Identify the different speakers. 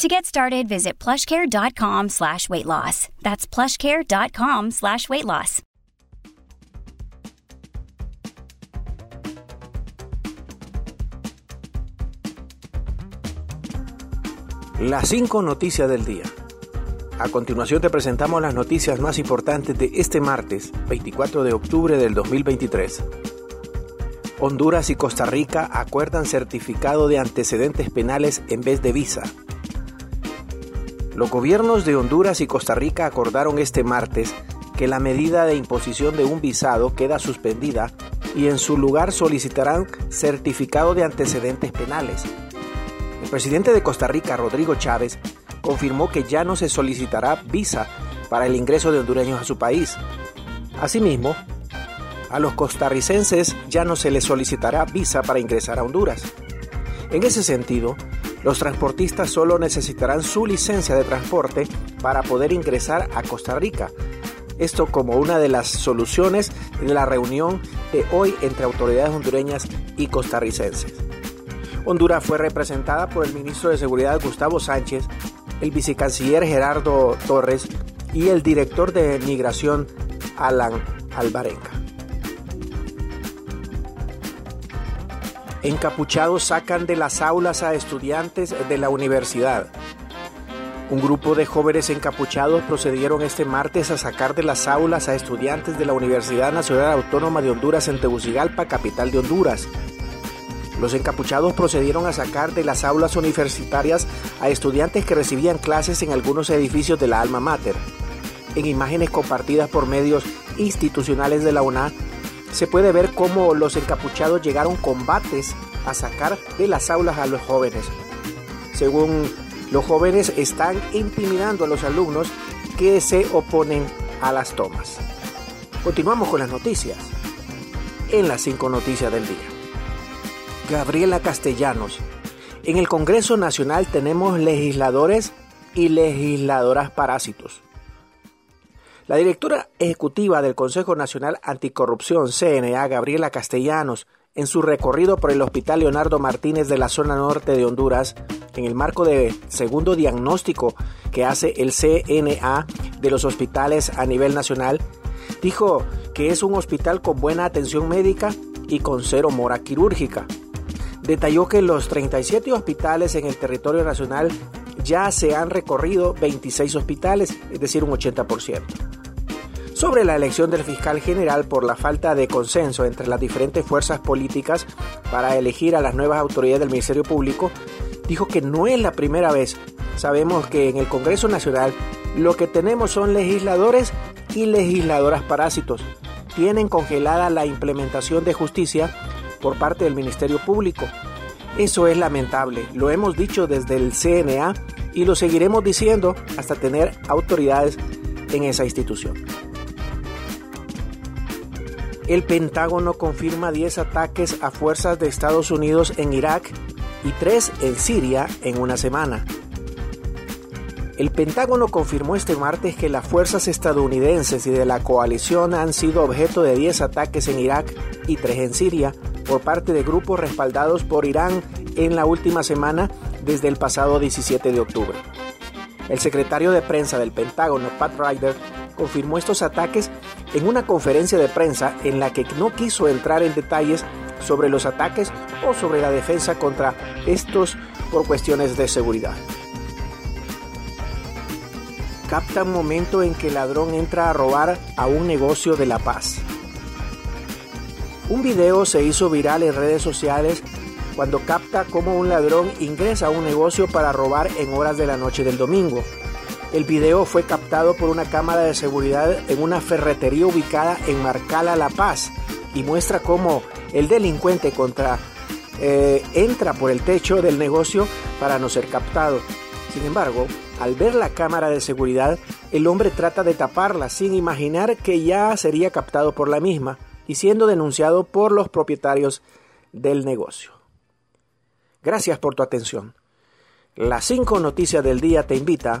Speaker 1: To get started, visit plushcare.com slash weight loss. That's plushcare.com slash weight loss.
Speaker 2: Las 5 noticias del día. A continuación te presentamos las noticias más importantes de este martes, 24 de octubre del 2023. Honduras y Costa Rica acuerdan certificado de antecedentes penales en vez de visa. Los gobiernos de Honduras y Costa Rica acordaron este martes que la medida de imposición de un visado queda suspendida y en su lugar solicitarán certificado de antecedentes penales. El presidente de Costa Rica, Rodrigo Chávez, confirmó que ya no se solicitará visa para el ingreso de hondureños a su país. Asimismo, a los costarricenses ya no se les solicitará visa para ingresar a Honduras. En ese sentido, los transportistas solo necesitarán su licencia de transporte para poder ingresar a Costa Rica. Esto como una de las soluciones de la reunión de hoy entre autoridades hondureñas y costarricenses. Honduras fue representada por el ministro de Seguridad Gustavo Sánchez, el vicecanciller Gerardo Torres y el director de Migración Alan Alvarenga. Encapuchados sacan de las aulas a estudiantes de la universidad. Un grupo de jóvenes encapuchados procedieron este martes a sacar de las aulas a estudiantes de la Universidad Nacional Autónoma de Honduras en Tegucigalpa, capital de Honduras. Los encapuchados procedieron a sacar de las aulas universitarias a estudiantes que recibían clases en algunos edificios de la Alma Mater. En imágenes compartidas por medios institucionales de la UNA, se puede ver cómo los encapuchados llegaron combates a sacar de las aulas a los jóvenes. Según los jóvenes están intimidando a los alumnos que se oponen a las tomas. Continuamos con las noticias. En las cinco noticias del día. Gabriela Castellanos. En el Congreso Nacional tenemos legisladores y legisladoras parásitos. La directora ejecutiva del Consejo Nacional Anticorrupción, CNA, Gabriela Castellanos, en su recorrido por el Hospital Leonardo Martínez de la zona norte de Honduras, en el marco de segundo diagnóstico que hace el CNA de los hospitales a nivel nacional, dijo que es un hospital con buena atención médica y con cero mora quirúrgica. Detalló que los 37 hospitales en el territorio nacional ya se han recorrido 26 hospitales, es decir, un 80% sobre la elección del fiscal general por la falta de consenso entre las diferentes fuerzas políticas para elegir a las nuevas autoridades del Ministerio Público, dijo que no es la primera vez. Sabemos que en el Congreso Nacional lo que tenemos son legisladores y legisladoras parásitos. Tienen congelada la implementación de justicia por parte del Ministerio Público. Eso es lamentable, lo hemos dicho desde el CNA y lo seguiremos diciendo hasta tener autoridades en esa institución. El Pentágono confirma 10 ataques a fuerzas de Estados Unidos en Irak y 3 en Siria en una semana. El Pentágono confirmó este martes que las fuerzas estadounidenses y de la coalición han sido objeto de 10 ataques en Irak y 3 en Siria por parte de grupos respaldados por Irán en la última semana desde el pasado 17 de octubre. El secretario de prensa del Pentágono, Pat Ryder, confirmó estos ataques en una conferencia de prensa en la que no quiso entrar en detalles sobre los ataques o sobre la defensa contra estos por cuestiones de seguridad. Capta momento en que el ladrón entra a robar a un negocio de La Paz. Un video se hizo viral en redes sociales cuando capta cómo un ladrón ingresa a un negocio para robar en horas de la noche del domingo. El video fue captado por una cámara de seguridad en una ferretería ubicada en Marcala, La Paz, y muestra cómo el delincuente contra, eh, entra por el techo del negocio para no ser captado. Sin embargo, al ver la cámara de seguridad, el hombre trata de taparla sin imaginar que ya sería captado por la misma y siendo denunciado por los propietarios del negocio. Gracias por tu atención. Las cinco noticias del día te invita